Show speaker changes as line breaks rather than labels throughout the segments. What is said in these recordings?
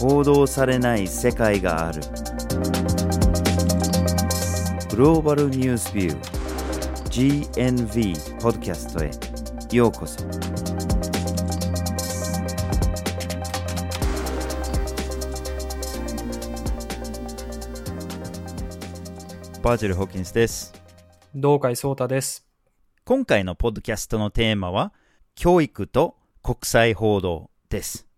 報道されない世界があるグローバルニュースビュー GNV ポッドキャストへようこそバーチャル・ホーキンスです
道海壮太です。
今回のポッドキャストのテーマは教育と国際報道です。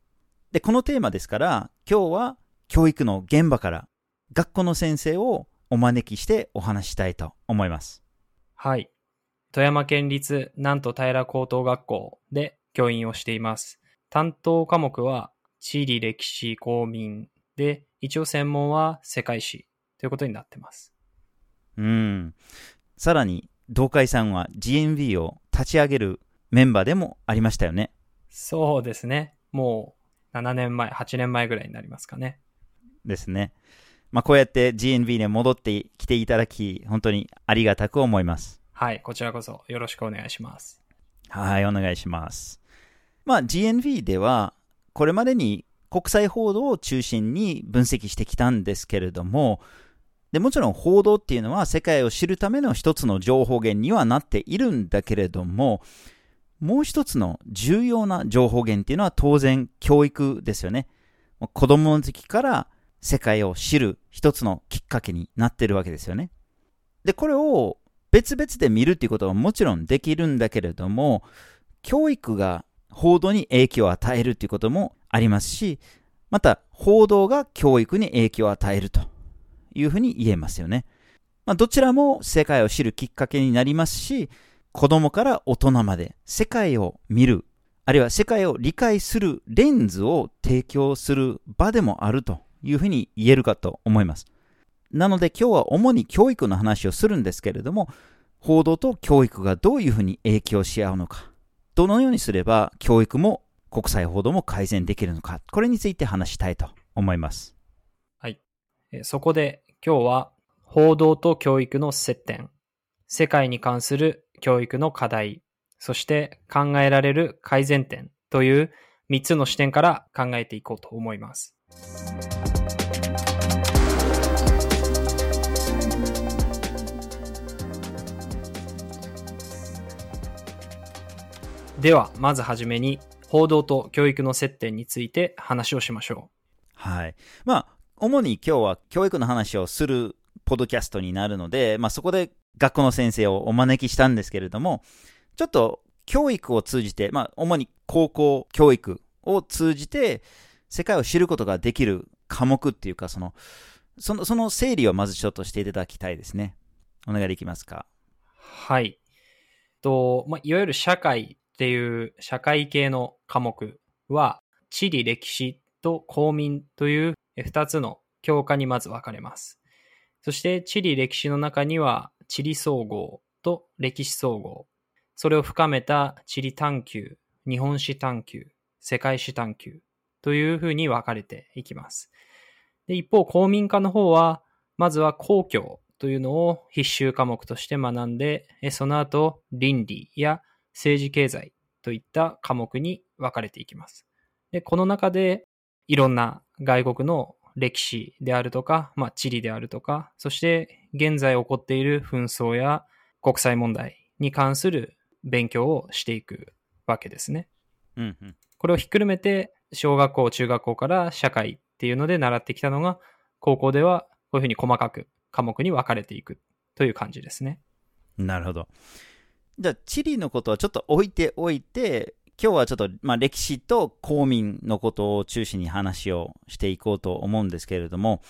で、このテーマですから、今日は教育の現場から学校の先生をお招きしてお話ししたいと思います。
はい。富山県立南都平高等学校で教員をしています。担当科目は地理歴史公民で、一応専門は世界史ということになってます。
うん。さらに、道海さんは GNV を立ち上げるメンバーでもありましたよね。
そうですね。もう7年前、8年前ぐらいになりますかね。
ですね。まあ、こうやって GNV に戻ってきていただき、本当にありがたく思います。
はい。こちらこそよろしくお願いします。
はい、お願いします。まあ、GNV では、これまでに国際報道を中心に分析してきたんですけれども、でもちろん報道っていうのは世界を知るための一つの情報源にはなっているんだけれども、もう一つの重要な情報源っていうのは当然教育ですよね。子供の時から世界を知る一つのきっかけになってるわけですよね。で、これを別々で見るっていうことはもちろんできるんだけれども、教育が報道に影響を与えるっていうこともありますし、また報道が教育に影響を与えるというふうに言えますよね。まあ、どちらも世界を知るきっかけになりますし、子供から大人まで世界を見る、あるいは世界を理解するレンズを提供する場でもあるというふうに言えるかと思います。なので今日は主に教育の話をするんですけれども、報道と教育がどういうふうに影響し合うのか、どのようにすれば教育も国際報道も改善できるのか、これについて話したいと思います。
えそこで今日は報道と教育の接点、世界に関する教育の課題、そして考えられる改善点という3つの視点から考えていこうと思います。では、まずはじめに報道と教育の接点について話をしましょう
はい。まあ、主に今日は教育の話をするポッドキャストになるので、まあそこで学校の先生をお招きしたんですけれども、ちょっと教育を通じて、まあ主に高校教育を通じて世界を知ることができる科目っていうか、その、その、その整理をまずちょっとしていただきたいですね。お願いできますか？
はい。と、まあ、いわゆる社会っていう社会系の科目は、地理歴史と公民という2つの教科にまず分かれます。そして地理歴史の中には地理総合と歴史総合、それを深めた地理探求、日本史探求、世界史探求というふうに分かれていきます。で一方、公民科の方は、まずは公共というのを必修科目として学んで、その後倫理や政治経済といった科目に分かれていきます。で、この中でいろんな外国の歴史であるとか、まあ、地理であるとか、そして現在起こっている紛争や国際問題に関する勉強をしていくわけですね。
うんうん。
これをひっくるめて、小学校、中学校から社会っていうので習ってきたのが、高校ではこういうふうに細かく科目に分かれていくという感じですね。
なるほど。じゃあ、地理のことはちょっと置いておいて、今日はちょっと、まあ、歴史と公民のことを中心に話をしていこうと思うんですけれども、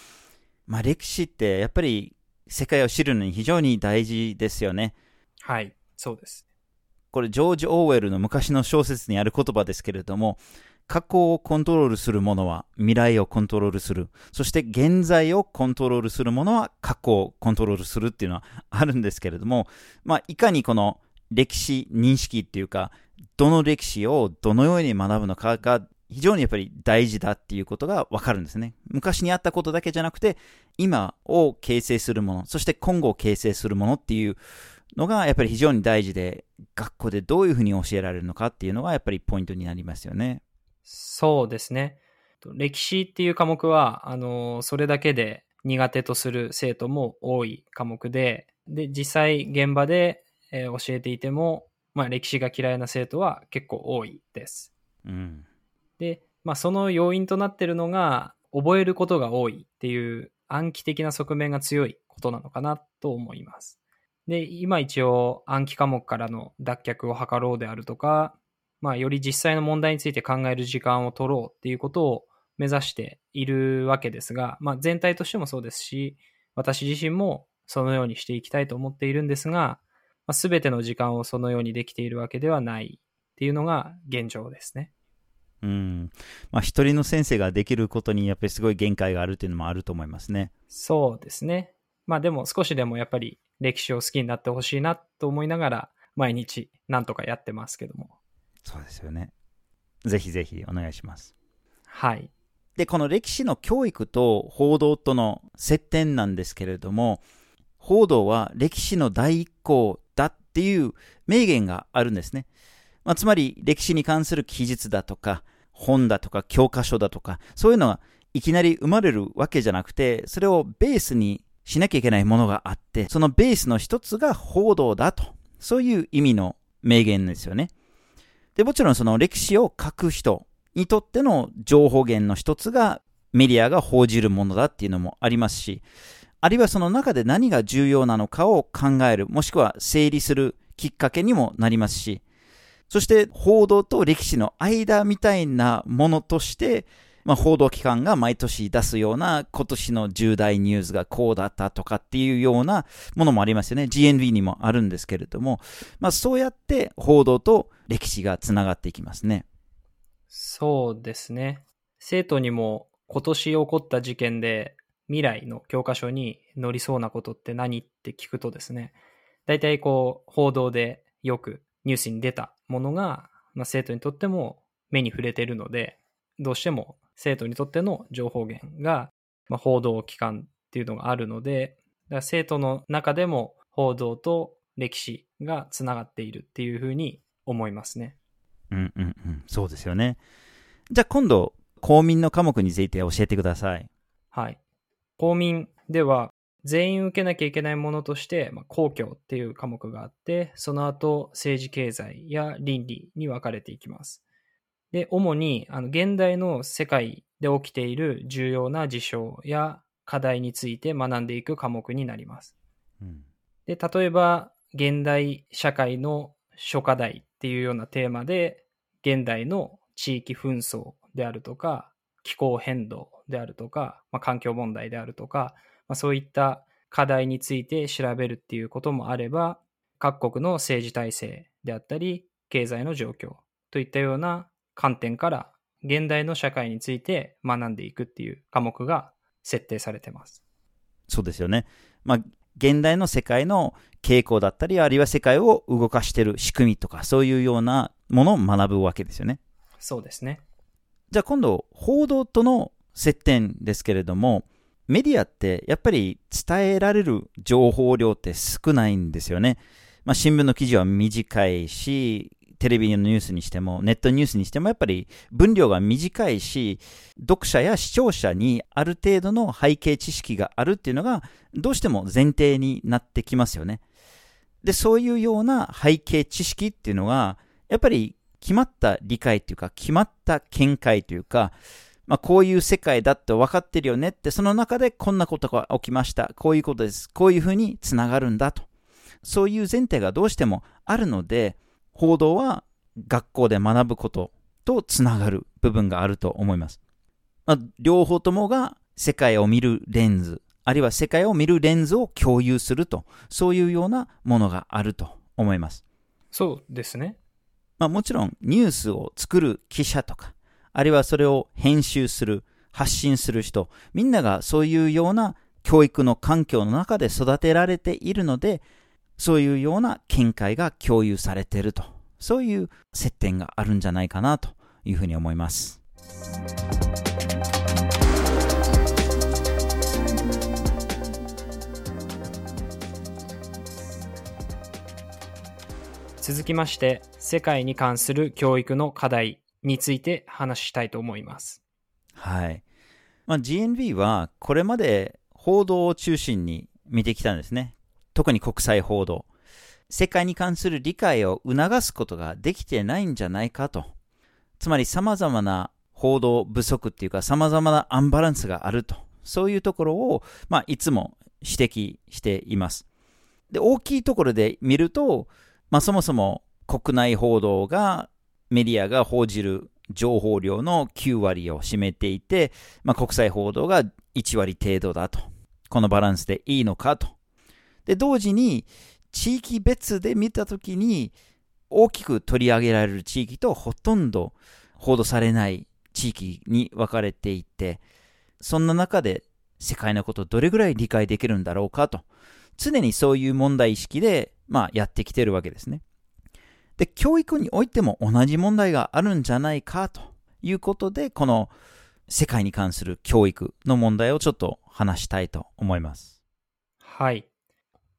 まあ、歴史ってやっぱり世界を知るのに非常に大事ですよね。
はい、そうです。
これ、ジョージ・オーウェルの昔の小説にある言葉ですけれども、過去をコントロールするものは未来をコントロールする。そして現在をコントロールするものは過去をコントロールするっていうのはあるんですけれども、まあ、いかにこの歴史認識っていうか、どの歴史をどのように学ぶのかが非常にやっぱり大事だっていうことがわかるんですね。昔にあったことだけじゃなくて、今を形成するもの、そして今後を形成するものっていうのがやっぱり非常に大事で、学校でどういうふうに教えられるのかっていうのがやっぱりポイントになりますよね。
そうですね。歴史っていう科目は、あの、それだけで苦手とする生徒も多い科目で、で、実際現場で、えー教えていても、まあ、歴史が嫌いな生徒は結構多いです。
うん。
で、まあ、その要因となってるのが、覚えることが多いっていう暗記的な側面が強いことなのかなと思います。で、今一応暗記科目からの脱却を図ろうであるとか、まあ、より実際の問題について考える時間を取ろうっていうことを目指しているわけですが、まあ、全体としてもそうですし、私自身もそのようにしていきたいと思っているんですが、まあ、全ての時間をそのようにできているわけではないっていうのが現状ですね。
うん。まあ、一人の先生ができることにやっぱりすごい限界があるっていうのもあると思いますね。
そうですね。まあでも少しでもやっぱり歴史を好きになってほしいなと思いながら毎日なんとかやってますけども。
そうですよね。ぜひぜひお願いします。
はい。
で、この歴史の教育と報道との接点なんですけれども、報道は歴史の第一項だっていう名言があるんですね。まあ、つまり歴史に関する記述だとか、本だとか教科書だとか、そういうのがいきなり生まれるわけじゃなくて、それをベースにしなきゃいけないものがあって、そのベースの一つが報道だと。そういう意味の名言ですよね。で、もちろんその歴史を書く人にとっての情報源の一つがメディアが報じるものだっていうのもありますし、あるいはその中で何が重要なのかを考える、もしくは整理するきっかけにもなりますし、そして報道と歴史の間みたいなものとして、まあ、報道機関が毎年出すような今年の重大ニュースがこうだったとかっていうようなものもありますよね。GNV にもあるんですけれども、まあ、そうやって報道と歴史がつながっていきますね。
そうですね。生徒にも今年起こった事件で未来の教科書に載りそうなことって何って聞くとですね、大体こう報道でよくニュースに出たものが、まあ、生徒にとっても目に触れているので、どうしても生徒にとっての情報源が、まあ、報道機関っていうのがあるので、だから生徒の中でも報道と歴史がつながっているっていうふうに思いますね。
うんうんうん。そうですよね。じゃあ今度、公民の科目について教えてください。
はい。公民では全員受けなきゃいけないものとして、まあ、公共っていう科目があって、その後政治経済や倫理に分かれていきます。で、主にあの現代の世界で起きている重要な事象や課題について学んでいく科目になります。
うん
で、例えば、現代社会の諸課題っていうようなテーマで、現代の地域紛争であるとか、気候変動であるとか、まあ、環境問題であるとか、まあ、そういった課題について調べるっていうこともあれば、各国の政治体制であったり、経済の状況といったような観点から、現代の社会について学んでいくっていう科目が設定されてます。
そうですよね。まあ、現代の世界の傾向だったり、あるいは世界を動かしている仕組みとか、そういうようなものを学ぶわけですよね。
そうですね。
じゃあ今度、報道との接点ですけれども、メディアってやっぱり伝えられる情報量って少ないんですよね。まあ、新聞の記事は短いし、テレビのニュースにしても、ネットニュースにしても、やっぱり分量が短いし、読者や視聴者にある程度の背景知識があるっていうのが、どうしても前提になってきますよね。で、そういうような背景知識っていうのが、やっぱり決まった理解というか、決まった見解というか、まあ、こういう世界だって分かってるよねって、その中でこんなことが起きました。こういうことです。こういうふうにつながるんだと。そういう前提がどうしてもあるので、報道は学校で学ぶこととつながる部分があると思います。まあ、両方ともが世界を見るレンズ、あるいは世界を見るレンズを共有すると、そういうようなものがあると思います。
そうですね。
まあ、もちろんニュースを作る記者とか、あるいはそれを編集する、発信する人、みんながそういうような教育の環境の中で育てられているので、そういうような見解が共有されていると、そういう接点があるんじゃないかなというふうに思います。
続きまして、世界に関する教育の課題。について話したいと思います。
はい。まあ、GNV はこれまで報道を中心に見てきたんですね。特に国際報道。世界に関する理解を促すことができてないんじゃないかと。つまり様々な報道不足っていうか様々なアンバランスがあると。そういうところを、まあ、いつも指摘しています。で、大きいところで見ると、まあ、そもそも国内報道がメディアが報じる情報量の9割を占めていて、まあ、国際報道が1割程度だと。このバランスでいいのかと。で、同時に地域別で見たときに大きく取り上げられる地域とほとんど報道されない地域に分かれていて、そんな中で世界のことをどれぐらい理解できるんだろうかと。常にそういう問題意識で、まあ、やってきてるわけですね。で、教育においても同じ問題があるんじゃないかということで、この世界に関する教育の問題をちょっと話したいと思います。
はい。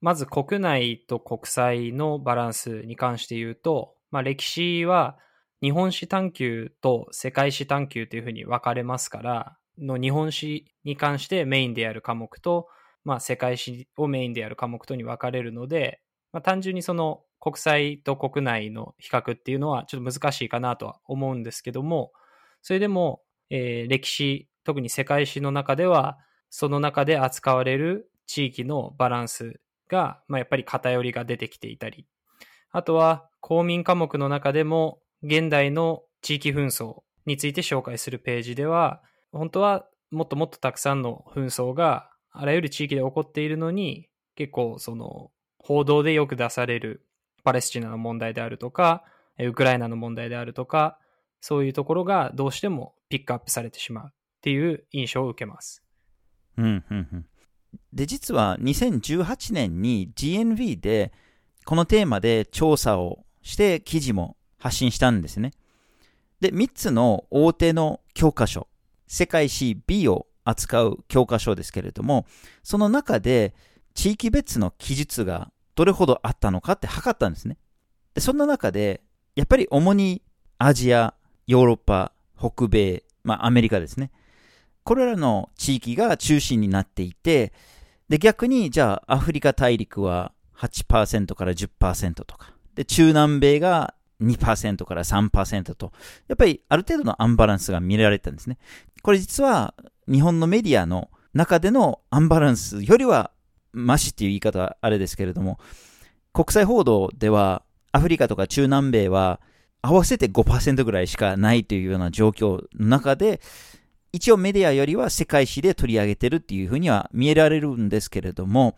まず国内と国際のバランスに関して言うと、まあ、歴史は日本史探究と世界史探究というふうに分かれますから、の日本史に関してメインでやる科目と、まあ、世界史をメインでやる科目とに分かれるので、まあ、単純にその国際と国内の比較っていうのはちょっと難しいかなとは思うんですけども、それでも、えー歴史、特に世界史の中では、その中で扱われる地域のバランスが、まあ、やっぱり偏りが出てきていたり、あとは公民科目の中でも現代の地域紛争について紹介するページでは、本当はもっともっとたくさんの紛争があらゆる地域で起こっているのに、結構その報道でよく出されるパレスチナの問題であるとか、ウクライナの問題であるとか、そういうところがどうしてもピックアップされてしまうっていう印象を受けます。
うん、うん、うん。で、実は2018年に GNV でこのテーマで調査をして記事も発信したんですね。で、3つの大手の教科書、世界史 B を扱う教科書ですけれども、その中で地域別の記述がどれほどあったのかって測ったんですね。で、そんな中で、やっぱり主にアジア、ヨーロッパ、北米、まあアメリカですね。これらの地域が中心になっていて、で、逆に、じゃあ、アフリカ大陸は8%から10%とか、で、中南米が2%から3%と、やっぱりある程度のアンバランスが見られたんですね。これ実は、日本のメディアの中でのアンバランスよりは、マシっていう言い方はあれですけれども、国際報道では、アフリカとか中南米は、合わせて5%ぐらいしかないというような状況の中で、一応メディアよりは世界史で取り上げてるっていうふうには見えられるんですけれども、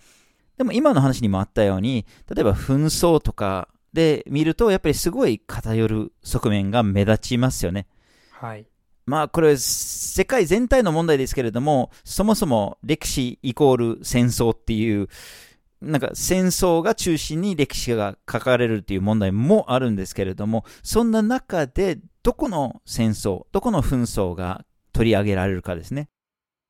でも今の話にもあったように、例えば紛争とかで見ると、やっぱりすごい偏る側面が目立ちますよね。
はい。
まあこれ世界全体の問題ですけれども、そもそも歴史イコール戦争っていう、なんか戦争が中心に歴史が書かれるっていう問題もあるんですけれども、そんな中でどこの戦争、どこの紛争が取り上げられるかですね。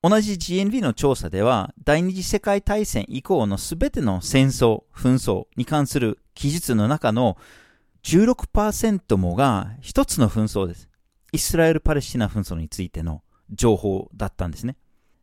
同じ GNV の調査では、第二次世界大戦以降のすべての戦争、紛争に関する記述の中の16%もが一つの紛争です。イスラエル・パレスチナ紛争についての情報だったんですね。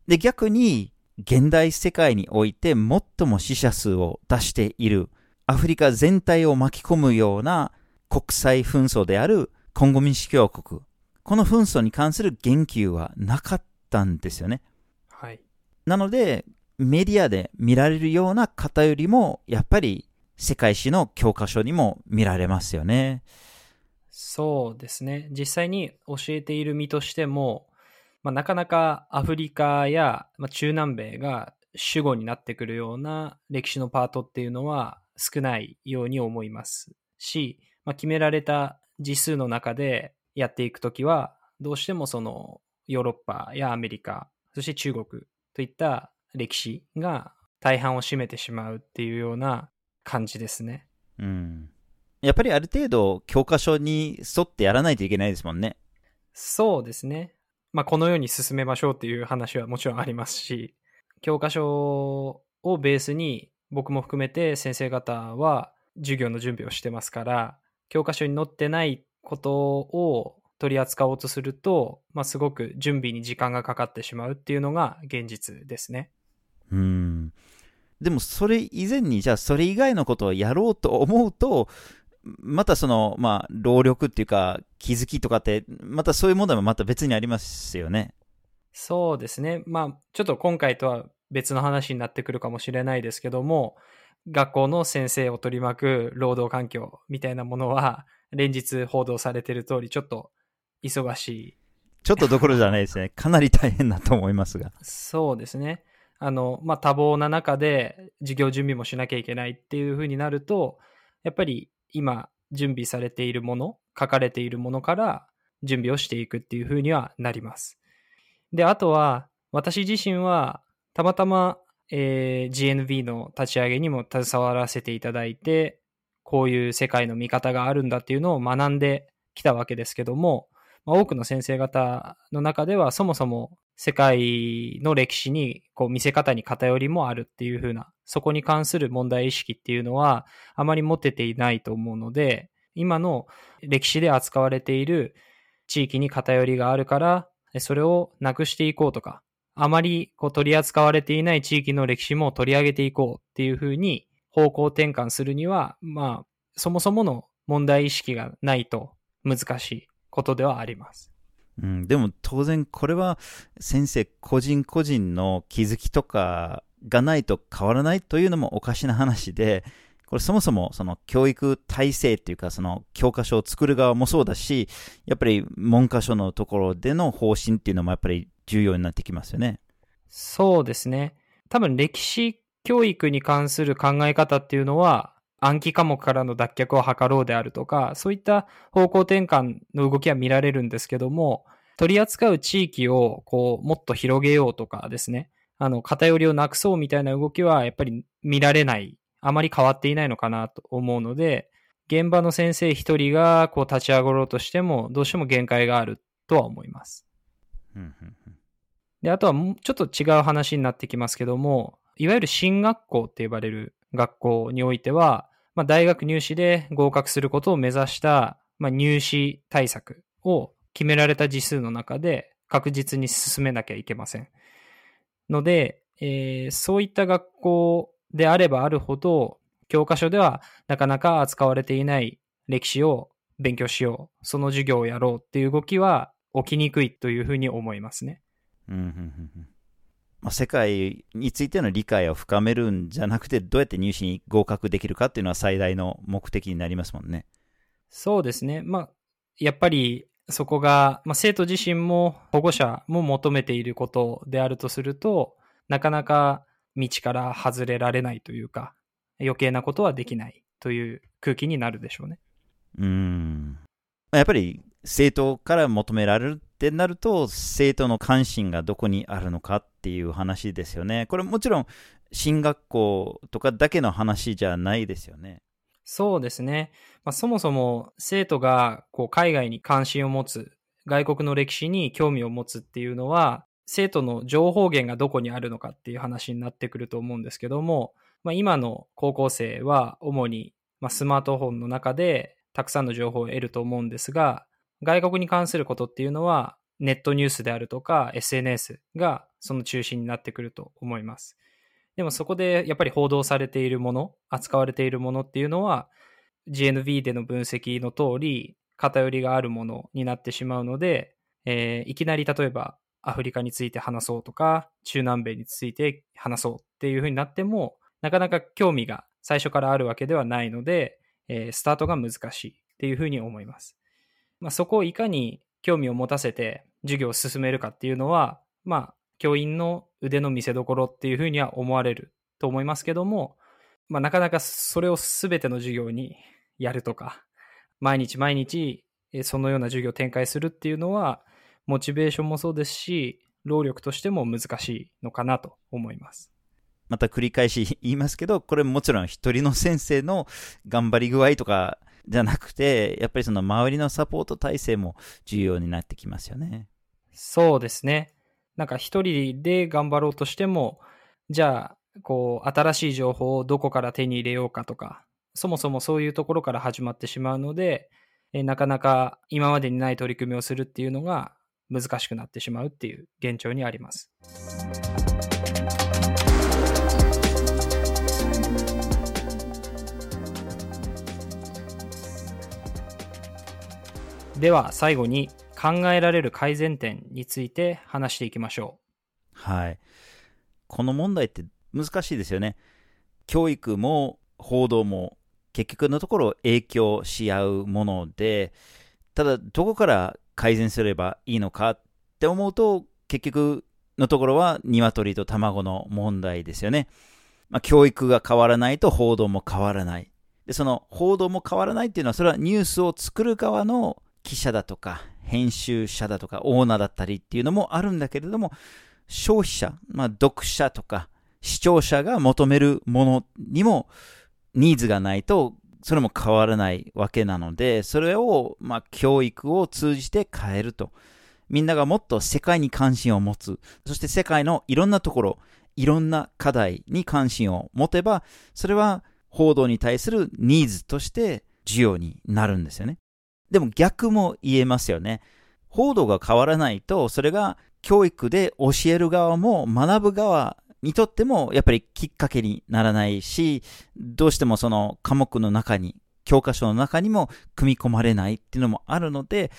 で、逆に、現代世界において最も死者数を出しているアフリカ全体を巻き込むような国際紛争であるコンゴ民主共和国。この紛争に関する言及はなかったんですよね。
はい。
なので、メディアで見られるような偏りも、やっぱり世界史の教科書にも見られますよね。
そうですね。実際に教えている身としても、まあ、なかなかアフリカや、まあ、中南米が主語になってくるような歴史のパートっていうのは少ないように思いますし、まあ、決められた字数の中でやっていくときは、どうしてもそのヨーロッパやアメリカ、そして中国といった歴史が大半を占めてしまうっていうような感じですね。
うん。やっぱりある程度教科書に沿ってやらないといけないですもんね。
そうですね。まあ、このように進めましょうっていう話はもちろんありますし、教科書をベースに僕も含めて先生方は授業の準備をしてますから、教科書に載ってないことを取り扱おうとすると、まあ、すごく準備に時間がかかってしまうっていうのが現実ですね。
うん。でもそれ以前に、じゃあそれ以外のことをやろうと思うと、またその、まあ、労力っていうか、気づきとかって、またそういう問題もまた別にありますよね。
そうですね。まあ、ちょっと今回とは別の話になってくるかもしれないですけども、学校の先生を取り巻く労働環境みたいなものは、連日報道されている通り、ちょっと忙しい。
ちょっとどころじゃないですね。かなり大変だと思いますが。
そうですね。あの、まあ、多忙な中で授業準備もしなきゃいけないっていうふうになると、やっぱり今準備されているもの、書かれているものから準備をしていくっていうふうにはなります。で、あとは、私自身は、たまたま、えー GNV の立ち上げにも携わらせていただいて、こういう世界の見方があるんだっていうのを学んできたわけですけども、まあ、多くの先生方の中では、そもそも世界の歴史にこう見せ方に偏りもあるっていう風な、そこに関する問題意識っていうのはあまり持てていないと思うので、今の歴史で扱われている地域に偏りがあるから、それをなくしていこうとか、あまりこう取り扱われていない地域の歴史も取り上げていこうっていう風に方向転換するには、まあ、そもそもの問題意識がないと難しい。ことではあります。
うん、でも当然これは先生個人個人の気づきとかがないと変わらないというのもおかしな話で、これそもそもその教育体制っていうかその教科書を作る側もそうだし、やっぱり文科省のところでの方針っていうのもやっぱり重要になってきますよね。
そうですね。多分歴史教育に関する考え方っていうのは、暗記科目からの脱却を図ろうであるとか、そういった方向転換の動きは見られるんですけども、取り扱う地域をこうもっと広げようとかですね、あの偏りをなくそうみたいな動きはやっぱり見られない、あまり変わっていないのかなと思うので、現場の先生一人がこう立ち上がろうとしても、どうしても限界があるとは思います。
うんうんうん。
で、あとはもうちょっと違う話になってきますけども、いわゆる進学校って呼ばれる学校においては、まあ、大学入試で合格することを目指した、まあ、入試対策を決められた時数の中で確実に進めなきゃいけません。ので、えーそういった学校であればあるほど、教科書ではなかなか扱われていない歴史を勉強しよう、その授業をやろうっていう動きは起きにくいというふうに思いますね。
うんまあ、世界についての理解を深めるんじゃなくて、どうやって入試に合格できるかっていうのは最大の目的になりますもんね。
そうですね。まあ、やっぱりそこが、まあ、生徒自身も保護者も求めていることであるとすると、なかなか道から外れられないというか、余計なことはできないという空気になるでしょうね。
うん。まあやっぱり生徒から求められるってなると、生徒の関心がどこにあるのかっていう話ですよね。これもちろん、進学校とかだけの話じゃないですよね。
そうですね。まあ、そもそも生徒がこう海外に関心を持つ、外国の歴史に興味を持つっていうのは、生徒の情報源がどこにあるのかっていう話になってくると思うんですけども、まあ、今の高校生は主にまスマートフォンの中でたくさんの情報を得ると思うんですが、外国に関することっていうのはネットニュースであるとか SNS がその中心になってくると思います。でもそこでやっぱり報道されているもの、扱われているものっていうのは GNV での分析の通り偏りがあるものになってしまうので、えーいきなり例えばアフリカについて話そうとか中南米について話そうっていうふうになってもなかなか興味が最初からあるわけではないので、えースタートが難しいっていうふうに思います。まあ、そこをいかに興味を持たせて授業を進めるかっていうのは、まあ、教員の腕の見せ所っていうふうには思われると思いますけども、まあ、なかなかそれを全ての授業にやるとか、毎日毎日そのような授業を展開するっていうのは、モチベーションもそうですし、労力としても難しいのかなと思います。
また繰り返し言いますけど、これもちろん一人の先生の頑張り具合とかじゃなくて、やっぱりその周りのサポート体制も重要になってきますよね。
そうですね。なんか一人で頑張ろうとしても、じゃあ、こう、新しい情報をどこから手に入れようかとか、そもそもそういうところから始まってしまうので、えなかなか今までにない取り組みをするっていうのが難しくなってしまうっていう現状にあります。では最後に考えられる改善点について話していきましょう
はい。この問題って難しいですよね。教育も報道も結局のところ影響し合うもので、ただどこから改善すればいいのかって思うと、結局のところは鶏と卵の問題ですよね。まあ、教育が変わらないと報道も変わらない。で、その報道も変わらないっていうのは、それはニュースを作る側の記者だとか、編集者だとか、オーナーだったりっていうのもあるんだけれども、消費者、まあ、読者とか、視聴者が求めるものにも、ニーズがないと、それも変わらないわけなので、それを、まあ、教育を通じて変えると。みんながもっと世界に関心を持つ。そして世界のいろんなところ、いろんな課題に関心を持てば、それは報道に対するニーズとして需要になるんですよね。でも逆も言えますよね。報道が変わらないと、それが教育で教える側も学ぶ側にとってもやっぱりきっかけにならないし、どうしてもその科目の中に、教科書の中にも組み込まれないっていうのもあるので、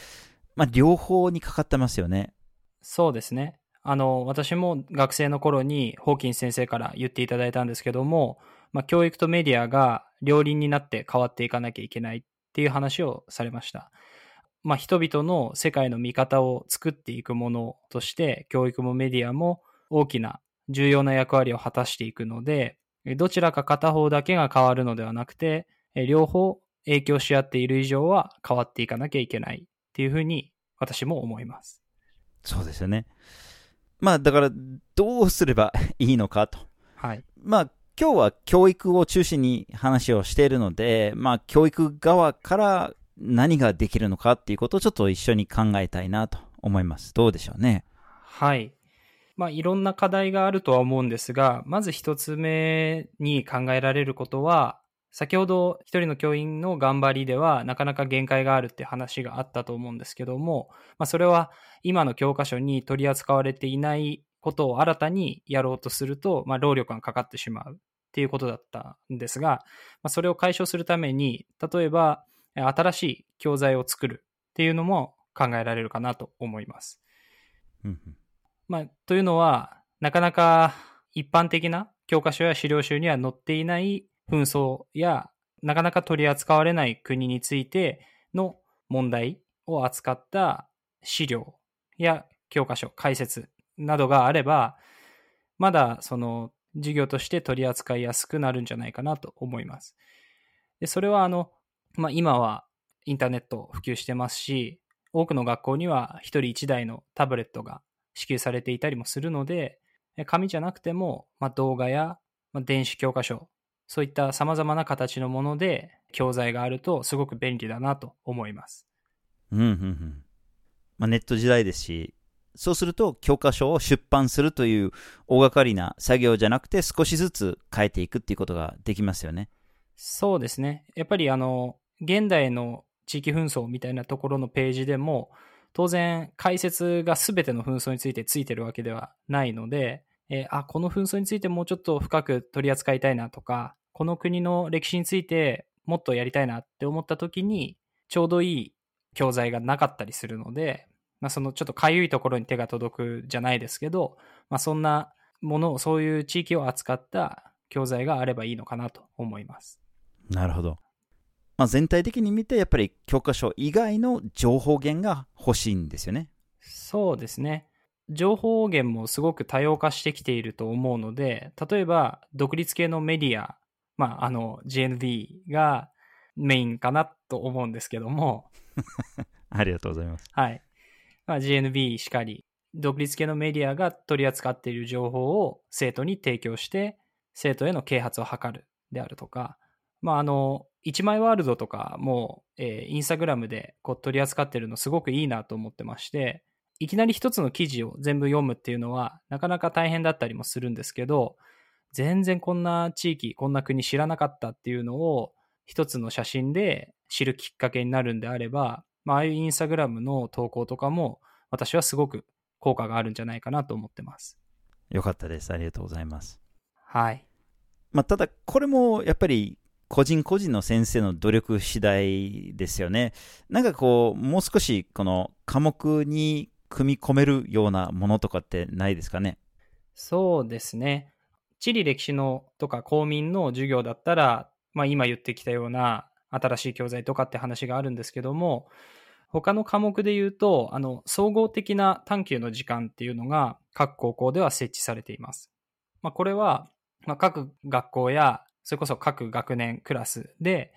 まあ両方にかかってますよね。
そうですね。あの、私も学生の頃にホーキン先生から言っていただいたんですけども、まあ、教育とメディアが両輪になって変わっていかなきゃいけないていう話をされました。まあ、人々の世界の見方を作っていくものとして、教育もメディアも大きな重要な役割を果たしていくので、えどちらか片方だけが変わるのではなくて、え両方影響し合っている以上は変わっていかなきゃいけないっていうふうに私も思います。
そうですよね。まあだからどうすればいいのかと。
はい。
まあ今日は教育を中心に話をしているので、まあ教育側から何ができるのかっていうことをちょっと一緒に考えたいなと思います。どうでしょうね？
はい。まあ、いろんな課題があるとは思うんですが、まず一つ目に考えられることは、先ほど一人の教員の頑張りではなかなか限界があるって話があったと思うんですけども、まあ、それは今の教科書に取り扱われていないことを新たにやろうとすると、まあ、労力がかかってしまうっていうことだったんですが、まあ、それを解消するために、例えば新しい教材を作るっていうのも考えられるかなと思います。まあ、というのは、なかなか一般的な教科書や資料集には載っていない紛争や、なかなか取り扱われない国についての問題を扱った資料や教科書、解説などがあれば、まだその授業として取り扱いやすくなるんじゃないかなと思います。でそれはあの、まあ、今はインターネット普及してますし、多くの学校には一人一台のタブレットが支給されていたりもするので、え紙じゃなくても、まあ、動画や、まあ、電子教科書、そういった様々な形のもので教材があるとすごく便利だなと思います。
うんうんうんまあ、ネット時代ですし、そうすると教科書を出版するという大掛かりな作業じゃなくて少しずつ変えていくっていうことができますよね。
そうですね。やっぱりあの、現代の地域紛争みたいなところのページでも、当然解説が全ての紛争についてついてるわけではないので、えーあ、この紛争についてもうちょっと深く取り扱いたいなとか、この国の歴史についてもっとやりたいなって思った時に、ちょうどいい教材がなかったりするので、まあ、そのちょっとかゆいところに手が届くじゃないですけど、まあ、そんなものを、そういう地域を扱った教材があればいいのかなと思います。
なるほど。まあ、全体的に見てやっぱり教科書以外の情報源が欲しいんですよね。
そうですね。情報源もすごく多様化してきていると思うので、例えば独立系のメディア、まあ、あの GND がメインかなと思うんですけども、
ありがとうございます。
はい。まあ、GNB しかり、独立系のメディアが取り扱っている情報を生徒に提供して、生徒への啓発を図るであるとか、まあ、あの、一枚ワールドとかも、えーインスタグラムでこう取り扱ってるのすごくいいなと思ってまして、いきなり一つの記事を全部読むっていうのはなかなか大変だったりもするんですけど、全然こんな地域、こんな国知らなかったっていうのを一つの写真で知るきっかけになるんであれば、まあ、ああいうインスタグラムの投稿とかも、私はすごく効果があるんじゃないかなと思ってます。
よかったです。ありがとうございます。
はい。
まあ、ただ、これもやっぱり個人個人の先生の努力次第ですよね。なんかこう、もう少しこの科目に組み込めるようなものとかってないですかね？
そうですね。地理歴史のとか公民の授業だったら、まあ今言ってきたような新しい教材とかって話があるんですけども、他の科目で言うと、あの、総合的な探究の時間っていうのが各高校では設置されています。まあこれは、まあ、各学校や、それこそ各学年クラスで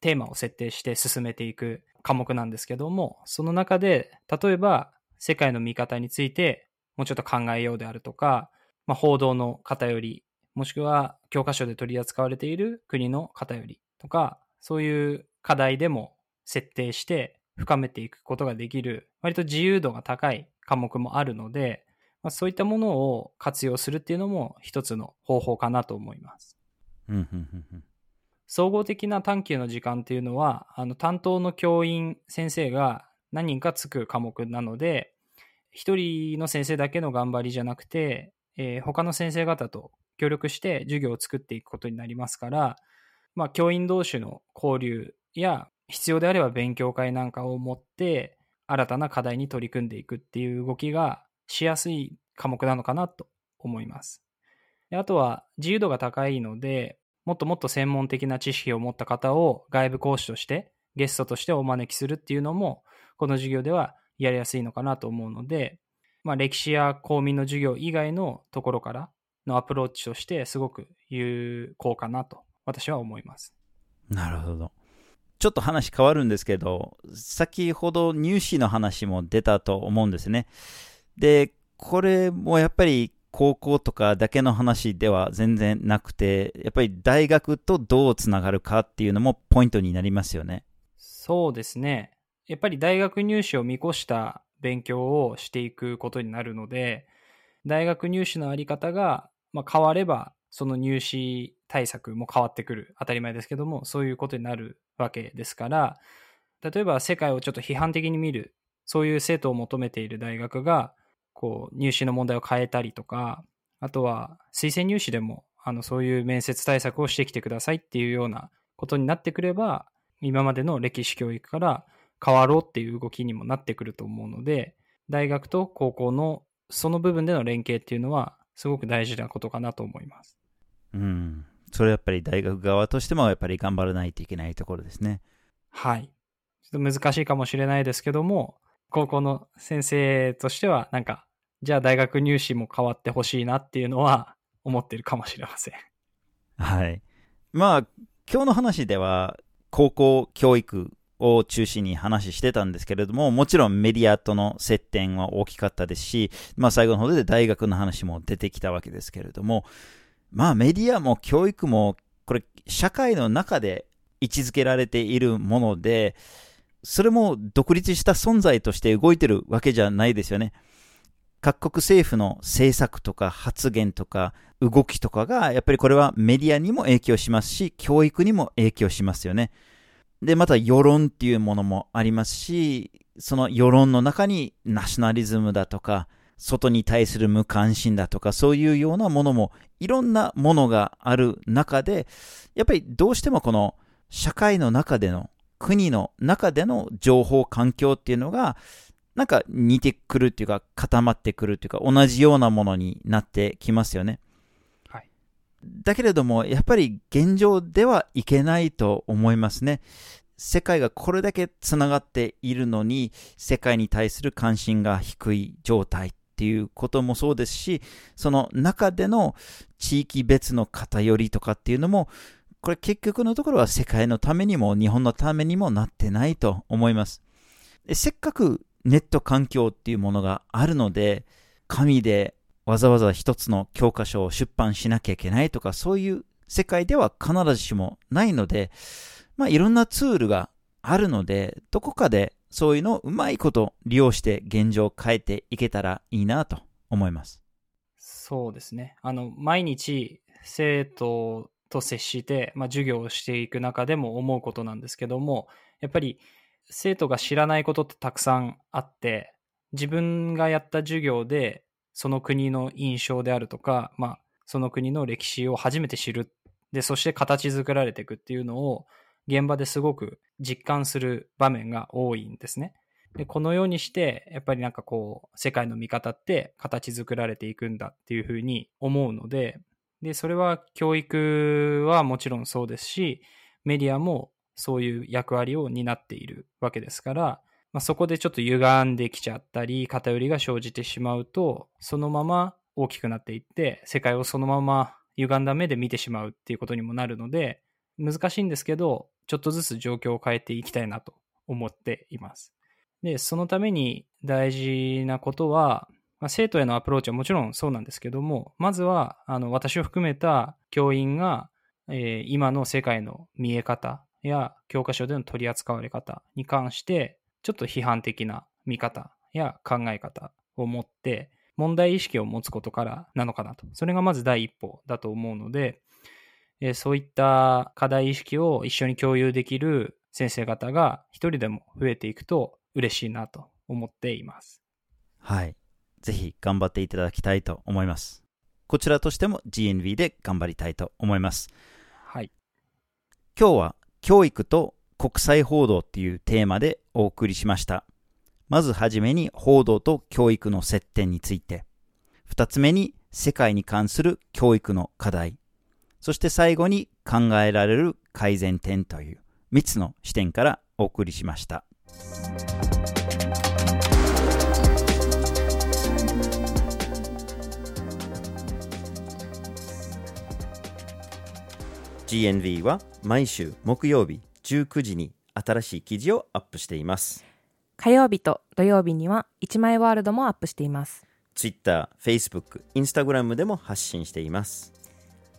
テーマを設定して進めていく科目なんですけども、その中で、例えば世界の見方についてもうちょっと考えようであるとか、まあ、報道の偏り、もしくは教科書で取り扱われている国の偏りとか、そういう課題でも設定して深めていくことができる、割と自由度が高い科目もあるので、まあ、そういったものを活用するっていうのも一つの方法かなと思います。総合的な探究の時間っていうのは、あの担当の教員、先生が何人かつく科目なので、一人の先生だけの頑張りじゃなくて、えー、他の先生方と協力して授業を作っていくことになりますから、まあ、教員同士の交流や必要であれば勉強会なんかを持って新たな課題に取り組んでいくっていう動きがしやすい科目なのかなと思います。であとは自由度が高いので、もっともっと専門的な知識を持った方を外部講師としてゲストとしてお招きするっていうのも、この授業ではやりやすいのかなと思うので、まあ、歴史や公民の授業以外のところからのアプローチとしてすごく有効かなと私は思います。
なるほど。ちょっと話変わるんですけど、先ほど入試の話も出たと思うんですね。で、これもやっぱり高校とかだけの話では全然なくて、やっぱり大学とどうつながるかっていうのもポイントになりますよね。
そうですね。やっぱり大学入試を見越した勉強をしていくことになるので、大学入試のあり方が、まあ、変われば、その入試対策も変わってくる。当たり前ですけども、そういうことになるわけですから、例えば世界をちょっと批判的に見る、そういう生徒を求めている大学が、こう、入試の問題を変えたりとか、あとは推薦入試でも、あの、そういう面接対策をしてきてくださいっていうようなことになってくれば、今までの歴史教育から変わろうっていう動きにもなってくると思うので、大学と高校のその部分での連携っていうのは、すごく大事なことかなと思います。
うん。それやっぱり大学側としてもやっぱり頑張らないといけないところですね。
はい。ちょっと難しいかもしれないですけども、高校の先生としては、なんか、じゃあ大学入試も変わってほしいなっていうのは思ってるかもしれません。
はい。まあ、今日の話では、高校教育を中心に話してたんですけれども、もちろんメディアとの接点は大きかったですし、まあ最後の方で大学の話も出てきたわけですけれども、まあメディアも教育も、これ社会の中で位置づけられているもので、それも独立した存在として動いてるわけじゃないですよね。各国政府の政策とか発言とか動きとかが、やっぱりこれはメディアにも影響しますし、教育にも影響しますよね。で、また世論っていうものもありますし、その世論の中にナショナリズムだとか、外に対する無関心だとか、そういうようなものも、いろんなものがある中で、やっぱりどうしてもこの社会の中での、国の中での情報環境っていうのが、なんか似てくるっていうか、固まってくるっていうか、同じようなものになってきますよね。
はい。
だけれども、やっぱり現状ではいけないと思いますね。世界がこれだけつながっているのに、世界に対する関心が低い状態っていうこともそうですし、その中での地域別の偏りとかっていうのも、これ結局のところは世界のためにも日本のためにもなってないと思います。でせっかくネット環境っていうものがあるので、紙でわざわざ一つの教科書を出版しなきゃいけないとか、そういう世界では必ずしもないので、まあいろんなツールがあるので、どこかでそういうのをうまいこと利用して現状を変えていけたらいいなと思います。
そうですね。あの、毎日生徒と接して、まあ、授業をしていく中でも思うことなんですけども、やっぱり生徒が知らないことってたくさんあって、自分がやった授業でその国の印象であるとか、まあ、その国の歴史を初めて知る。で、そして形作られていくっていうのを現場ですごく実感する場面が多いんですね。で、このようにして、やっぱりなんかこう、世界の見方って形作られていくんだっていうふうに思うので、で、それは教育はもちろんそうですし、メディアもそういう役割を担っているわけですから、まあ、そこでちょっと歪んできちゃったり、偏りが生じてしまうと、そのまま大きくなっていって、世界をそのまま歪んだ目で見てしまうっていうことにもなるので、難しいんですけど、ちょっとずつ状況を変えていきたいなと思っています。で、そのために大事なことは、まあ、生徒へのアプローチはもちろんそうなんですけども、まずは、あの、私を含めた教員が、えー今の世界の見え方や教科書での取り扱われ方に関して、ちょっと批判的な見方や考え方を持って、問題意識を持つことからなのかなと。それがまず第一歩だと思うので、えーそういった課題意識を一緒に共有できる先生方が一人でも増えていくと嬉しいなと思っています。
はい。ぜひ頑張っていただきたいと思います。こちらとしても GNV で頑張りたいと思います。
はい。
今日は教育と国際報道っていうテーマでお送りしました。まずはじめに報道と教育の接点について。二つ目に世界に関する教育の課題。そして最後に考えられる改善点という三つの視点からお送りしました。
GNV は毎週木曜日19時に新しい記事をアップしています。
火曜日と土曜日には1枚ワールドもアップしています。
Twitter、Facebook、Instagram でも発信しています。